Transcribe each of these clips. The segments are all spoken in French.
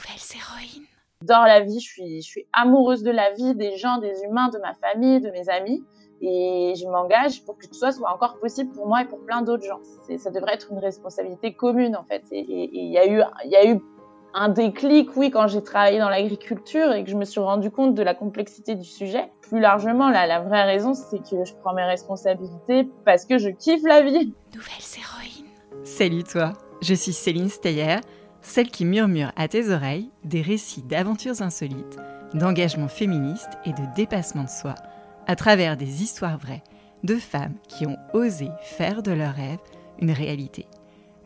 Nouvelles héroïnes. Dans la vie, je suis, je suis amoureuse de la vie, des gens, des humains, de ma famille, de mes amis. Et je m'engage pour que tout ça soit encore possible pour moi et pour plein d'autres gens. Ça devrait être une responsabilité commune, en fait. Et il y a eu, il y a eu un déclic, oui, quand j'ai travaillé dans l'agriculture et que je me suis rendu compte de la complexité du sujet. Plus largement, là, la vraie raison, c'est que je prends mes responsabilités parce que je kiffe la vie. Nouvelles héroïnes. Salut toi, je suis Céline Steyer, celle qui murmure à tes oreilles des récits d'aventures insolites, d'engagement féministe et de dépassement de soi, à travers des histoires vraies de femmes qui ont osé faire de leurs rêves une réalité.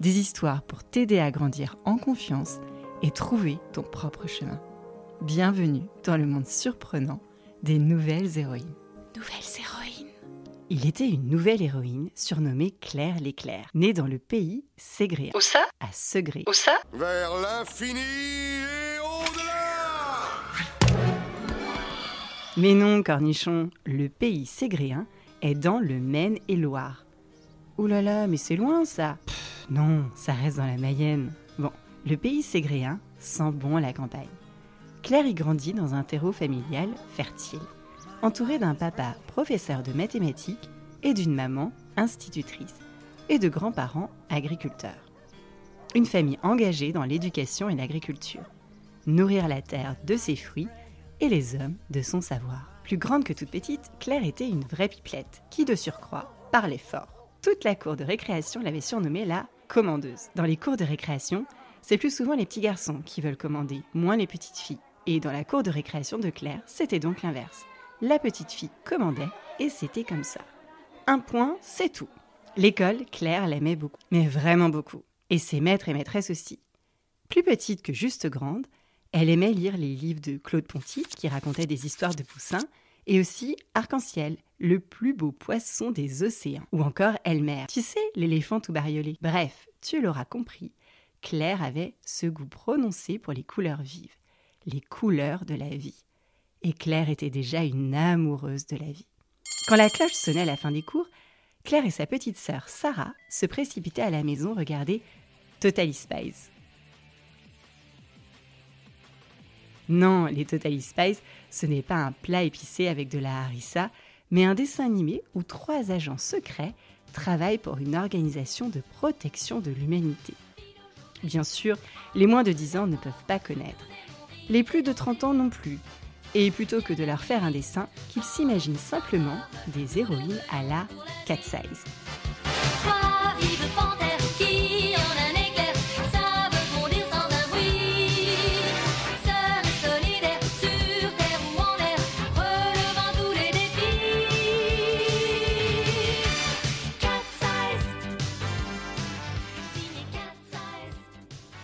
Des histoires pour t'aider à grandir en confiance et trouver ton propre chemin. Bienvenue dans le monde surprenant des nouvelles héroïnes. Nouvelles héroïnes. Il était une nouvelle héroïne surnommée Claire l'éclair, née dans le pays ségréen. Où ça? À Segré. Où ça? Vers l'infini et au-delà Mais non, cornichon, le pays ségréen est dans le Maine-et-Loire. Ouh là là, mais c'est loin ça Pff, Non, ça reste dans la Mayenne. Bon, le pays ségréen sent bon la campagne. Claire y grandit dans un terreau familial fertile, entourée d'un papa professeur de mathématiques et d'une maman institutrice, et de grands-parents agriculteurs. Une famille engagée dans l'éducation et l'agriculture. Nourrir la terre de ses fruits et les hommes de son savoir. Plus grande que toute petite, Claire était une vraie pipelette, qui de surcroît parlait fort. Toute la cour de récréation l'avait surnommée la commandeuse. Dans les cours de récréation, c'est plus souvent les petits garçons qui veulent commander, moins les petites filles. Et dans la cour de récréation de Claire, c'était donc l'inverse. La petite fille commandait et c'était comme ça. Un point, c'est tout. L'école, Claire l'aimait beaucoup, mais vraiment beaucoup. Et ses maîtres et maîtresses aussi. Plus petite que juste grande, elle aimait lire les livres de Claude Ponty qui racontaient des histoires de poussins, et aussi Arc-en-ciel, le plus beau poisson des océans, ou encore Elmer, tu sais, l'éléphant tout bariolé. Bref, tu l'auras compris, Claire avait ce goût prononcé pour les couleurs vives, les couleurs de la vie. Et Claire était déjà une amoureuse de la vie. Quand la cloche sonnait à la fin des cours, Claire et sa petite sœur Sarah se précipitaient à la maison regarder Totally Spies. Non, les Totally Spies, ce n'est pas un plat épicé avec de la harissa, mais un dessin animé où trois agents secrets travaillent pour une organisation de protection de l'humanité. Bien sûr, les moins de 10 ans ne peuvent pas connaître. Les plus de 30 ans non plus. Et plutôt que de leur faire un dessin, qu'ils s'imaginent simplement des héroïnes à la cat size.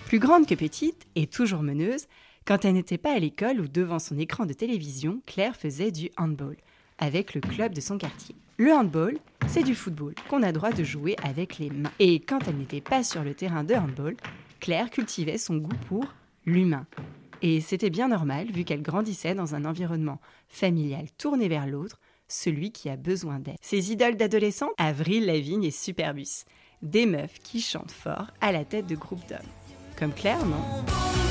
Plus grande que petite et toujours meneuse, quand elle n'était pas à l'école ou devant son écran de télévision, Claire faisait du handball avec le club de son quartier. Le handball, c'est du football qu'on a droit de jouer avec les mains. Et quand elle n'était pas sur le terrain de handball, Claire cultivait son goût pour l'humain. Et c'était bien normal vu qu'elle grandissait dans un environnement familial tourné vers l'autre, celui qui a besoin d'aide. Ses idoles d'adolescents Avril Lavigne et Superbus. Des meufs qui chantent fort à la tête de groupes d'hommes. Comme Claire, non?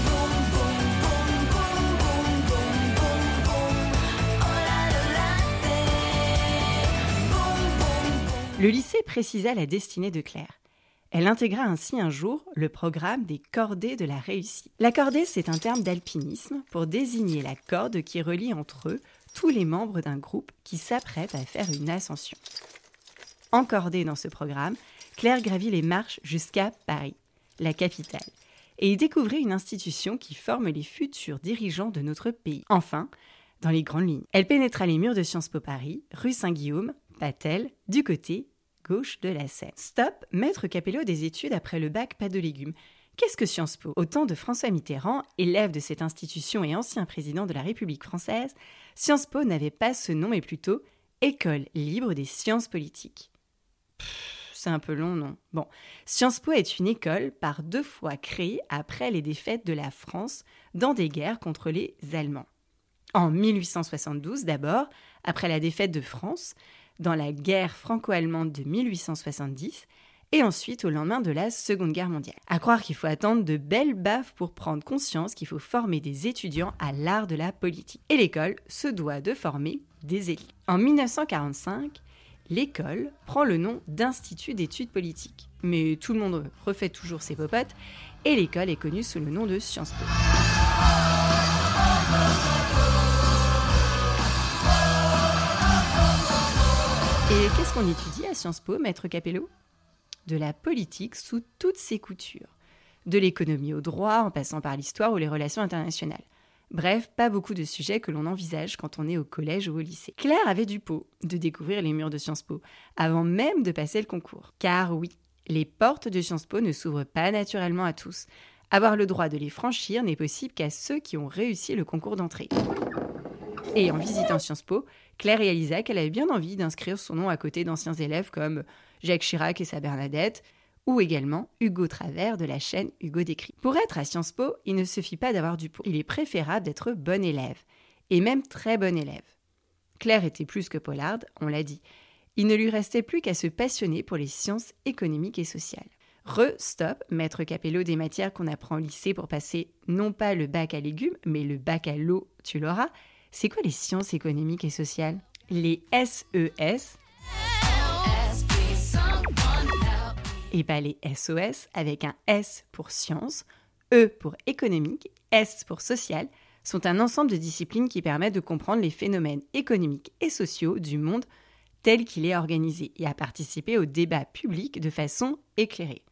Le lycée précisa la destinée de Claire. Elle intégra ainsi un jour le programme des cordées de la réussite. La cordée, c'est un terme d'alpinisme pour désigner la corde qui relie entre eux tous les membres d'un groupe qui s'apprête à faire une ascension. Encordée dans ce programme, Claire gravit les marches jusqu'à Paris, la capitale, et y découvrit une institution qui forme les futurs dirigeants de notre pays. Enfin, dans les grandes lignes. Elle pénétra les murs de Sciences Po Paris, rue Saint-Guillaume, Patel, du côté gauche de la Seine. Stop, maître Capello des études après le bac, pas de légumes. Qu'est-ce que Sciences Po? Au temps de François Mitterrand, élève de cette institution et ancien président de la République française, Sciences Po n'avait pas ce nom mais plutôt École libre des sciences politiques. C'est un peu long, non? Bon, Sciences Po est une école par deux fois créée après les défaites de la France dans des guerres contre les Allemands. En 1872 d'abord, après la défaite de France, dans la guerre franco-allemande de 1870, et ensuite au lendemain de la Seconde Guerre mondiale. À croire qu'il faut attendre de belles baffes pour prendre conscience qu'il faut former des étudiants à l'art de la politique. Et l'école se doit de former des élites. En 1945, l'école prend le nom d'Institut d'études politiques. Mais tout le monde refait toujours ses popotes et l'école est connue sous le nom de Sciences Po. Et qu'est-ce qu'on étudie à Sciences Po, maître Capello? De la politique sous toutes ses coutures. De l'économie au droit, en passant par l'histoire ou les relations internationales. Bref, pas beaucoup de sujets que l'on envisage quand on est au collège ou au lycée. Claire avait du pot de découvrir les murs de Sciences Po, avant même de passer le concours. Car oui, les portes de Sciences Po ne s'ouvrent pas naturellement à tous. Avoir le droit de les franchir n'est possible qu'à ceux qui ont réussi le concours d'entrée. Et en visitant Sciences Po, Claire réalisa qu'elle avait bien envie d'inscrire son nom à côté d'anciens élèves comme Jacques Chirac et sa Bernadette, ou également Hugo Travers de la chaîne Hugo Décrit. Pour être à Sciences Po, il ne suffit pas d'avoir du pot. Il est préférable d'être bon élève, et même très bon élève. Claire était plus que polarde, on l'a dit. Il ne lui restait plus qu'à se passionner pour les sciences économiques et sociales. Re-stop, maître Capello des matières qu'on apprend au lycée pour passer non pas le bac à légumes, mais le bac à l'eau, tu l'auras. C'est quoi les sciences économiques et sociales? Les SES et pas les SOS avec un S pour science, E pour économique, S pour social, sont un ensemble de disciplines qui permettent de comprendre les phénomènes économiques et sociaux du monde tel qu'il est organisé et à participer au débat public de façon éclairée.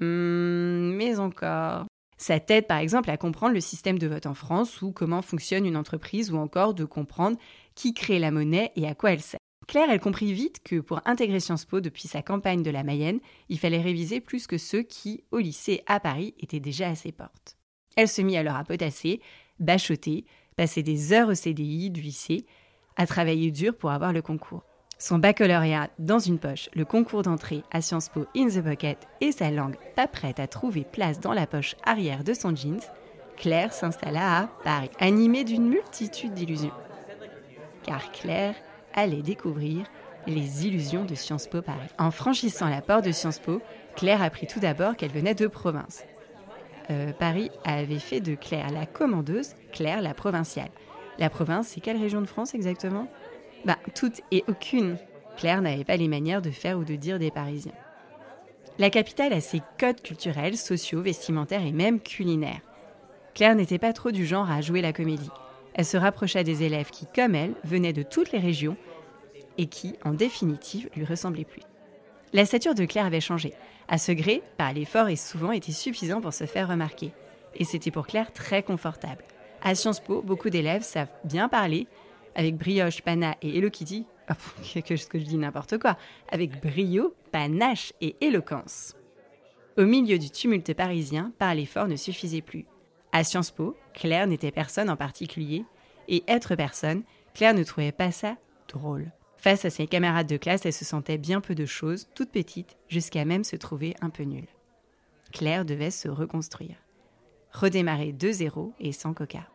Hmm, mais encore. Ça t'aide par exemple à comprendre le système de vote en France ou comment fonctionne une entreprise ou encore de comprendre qui crée la monnaie et à quoi elle sert. Claire, elle comprit vite que pour intégrer Sciences Po depuis sa campagne de la Mayenne, il fallait réviser plus que ceux qui, au lycée à Paris, étaient déjà à ses portes. Elle se mit alors à potasser, bachoter, passer des heures au CDI du lycée, à travailler dur pour avoir le concours. Son baccalauréat dans une poche, le concours d'entrée à Sciences Po in the pocket et sa langue pas prête à trouver place dans la poche arrière de son jeans, Claire s'installa à Paris, animée d'une multitude d'illusions. Car Claire allait découvrir les illusions de Sciences Po Paris. En franchissant la porte de Sciences Po, Claire apprit tout d'abord qu'elle venait de province. Euh, Paris avait fait de Claire la commandeuse, Claire la provinciale. La province, c'est quelle région de France exactement? Bah, toutes et aucune. Claire n'avait pas les manières de faire ou de dire des Parisiens. La capitale a ses codes culturels, sociaux, vestimentaires et même culinaires. Claire n'était pas trop du genre à jouer la comédie. Elle se rapprocha des élèves qui, comme elle, venaient de toutes les régions et qui, en définitive, lui ressemblaient plus. La stature de Claire avait changé. À ce gré, parler fort et souvent était suffisant pour se faire remarquer. Et c'était pour Claire très confortable. À Sciences Po, beaucoup d'élèves savent bien parler, avec brioche, pana et Kitty. Oh, que ce que je dis n'importe quoi. Avec brio, panache et éloquence. Au milieu du tumulte parisien, parler fort ne suffisait plus. À Sciences Po, Claire n'était personne en particulier, et être personne, Claire ne trouvait pas ça drôle. Face à ses camarades de classe, elle se sentait bien peu de choses, toute petite, jusqu'à même se trouver un peu nulle. Claire devait se reconstruire. Redémarrer de zéro et sans coca.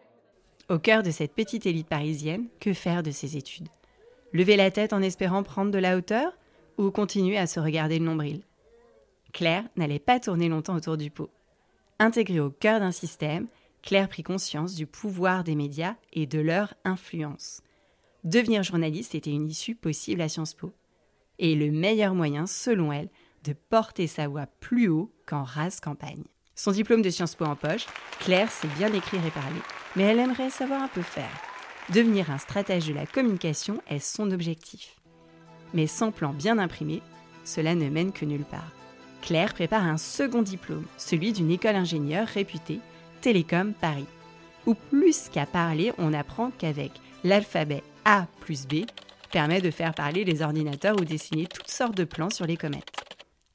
Au cœur de cette petite élite parisienne, que faire de ses études? Lever la tête en espérant prendre de la hauteur ou continuer à se regarder le nombril? Claire n'allait pas tourner longtemps autour du pot. Intégrée au cœur d'un système, Claire prit conscience du pouvoir des médias et de leur influence. Devenir journaliste était une issue possible à Sciences Po. Et le meilleur moyen, selon elle, de porter sa voix plus haut qu'en rase campagne. Son diplôme de Sciences Po en poche, Claire sait bien écrire et parler, mais elle aimerait savoir un peu faire. Devenir un stratège de la communication est son objectif. Mais sans plan bien imprimé, cela ne mène que nulle part. Claire prépare un second diplôme, celui d'une école ingénieure réputée, Télécom Paris, où plus qu'à parler, on apprend qu'avec l'alphabet A plus B permet de faire parler les ordinateurs ou dessiner toutes sortes de plans sur les comètes.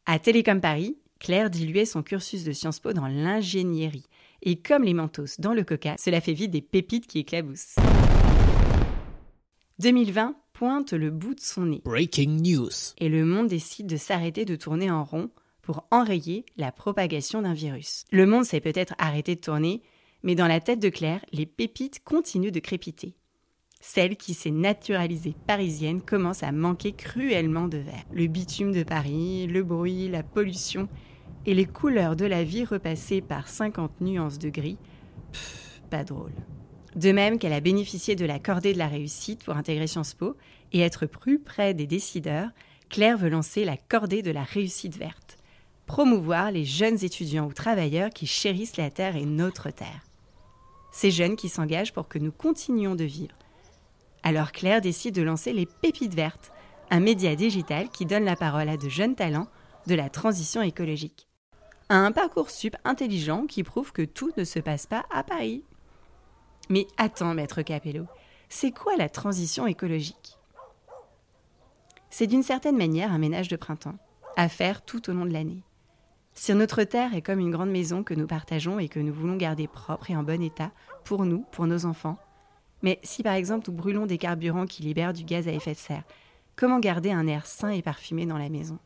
À Télécom Paris, Claire diluait son cursus de Sciences Po dans l'ingénierie. Et comme les mentos dans le coca, cela fait vite des pépites qui éclaboussent. 2020 pointe le bout de son nez. Breaking news. Et le monde décide de s'arrêter de tourner en rond pour enrayer la propagation d'un virus. Le monde s'est peut-être arrêté de tourner, mais dans la tête de Claire, les pépites continuent de crépiter. Celle qui s'est naturalisée parisienne commence à manquer cruellement de verre. Le bitume de Paris, le bruit, la pollution et les couleurs de la vie repassées par 50 nuances de gris, pff, pas drôle. De même qu'elle a bénéficié de la cordée de la réussite pour intégrer Sciences Po et être plus près des décideurs, Claire veut lancer la cordée de la réussite verte, promouvoir les jeunes étudiants ou travailleurs qui chérissent la terre et notre terre. Ces jeunes qui s'engagent pour que nous continuions de vivre. Alors Claire décide de lancer les Pépites Vertes, un média digital qui donne la parole à de jeunes talents de la transition écologique. Un parcours sup intelligent qui prouve que tout ne se passe pas à Paris. Mais attends, maître Capello, c'est quoi la transition écologique? C'est d'une certaine manière un ménage de printemps, à faire tout au long de l'année. Si notre terre est comme une grande maison que nous partageons et que nous voulons garder propre et en bon état, pour nous, pour nos enfants, mais si par exemple nous brûlons des carburants qui libèrent du gaz à effet de serre, comment garder un air sain et parfumé dans la maison?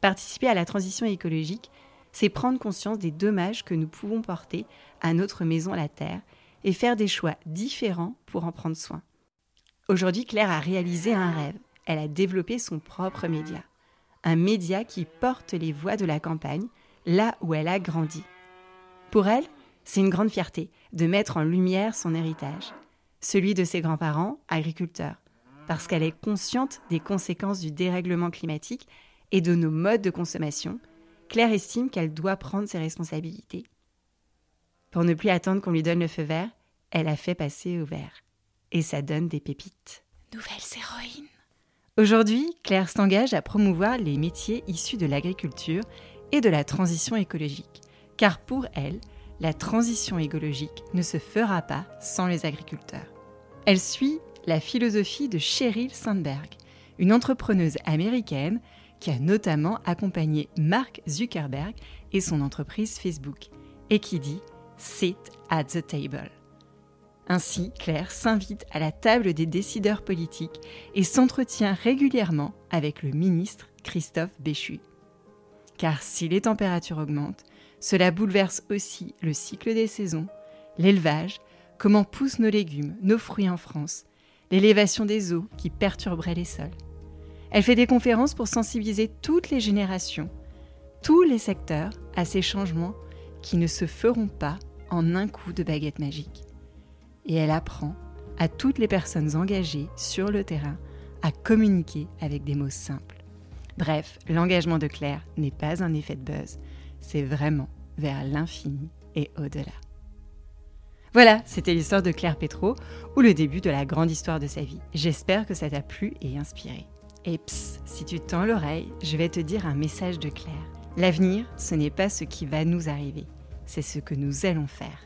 Participer à la transition écologique, c'est prendre conscience des dommages que nous pouvons porter à notre maison la Terre et faire des choix différents pour en prendre soin. Aujourd'hui, Claire a réalisé un rêve. Elle a développé son propre média. Un média qui porte les voix de la campagne, là où elle a grandi. Pour elle, c'est une grande fierté de mettre en lumière son héritage, celui de ses grands-parents, agriculteurs, parce qu'elle est consciente des conséquences du dérèglement climatique et de nos modes de consommation, Claire estime qu'elle doit prendre ses responsabilités. Pour ne plus attendre qu'on lui donne le feu vert, elle a fait passer au vert. Et ça donne des pépites. Nouvelles héroïnes. Aujourd'hui, Claire s'engage à promouvoir les métiers issus de l'agriculture et de la transition écologique, car pour elle, la transition écologique ne se fera pas sans les agriculteurs. Elle suit la philosophie de Sheryl Sandberg, une entrepreneuse américaine qui a notamment accompagné Mark Zuckerberg et son entreprise Facebook, et qui dit Sit at the table. Ainsi, Claire s'invite à la table des décideurs politiques et s'entretient régulièrement avec le ministre Christophe Béchu. Car si les températures augmentent, cela bouleverse aussi le cycle des saisons, l'élevage, comment poussent nos légumes, nos fruits en France, l'élévation des eaux qui perturberait les sols. Elle fait des conférences pour sensibiliser toutes les générations, tous les secteurs à ces changements qui ne se feront pas en un coup de baguette magique. Et elle apprend à toutes les personnes engagées sur le terrain à communiquer avec des mots simples. Bref, l'engagement de Claire n'est pas un effet de buzz, c'est vraiment vers l'infini et au-delà. Voilà, c'était l'histoire de Claire Pétro, ou le début de la grande histoire de sa vie. J'espère que ça t'a plu et inspiré. Et ps, si tu tends l'oreille, je vais te dire un message de Claire. L'avenir, ce n'est pas ce qui va nous arriver, c'est ce que nous allons faire.